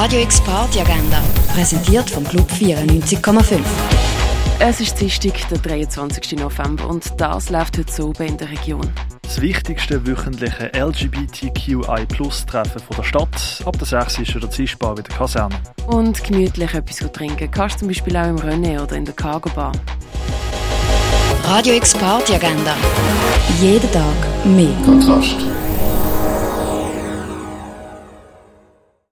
Radio X Party Agenda, präsentiert vom Club 94,5. Es ist Dienstag, der 23. November und das läuft heute so in der Region. Das wichtigste wöchentliche LGBTQI-Plus-Treffen der Stadt. Ab der 6 ist der Zischbar wieder Kaserne. Und gemütlich etwas trinken kannst du zum Beispiel auch im René oder in der Cargo Bar. Radio X Party Agenda. Jeden Tag mehr. Kontrast.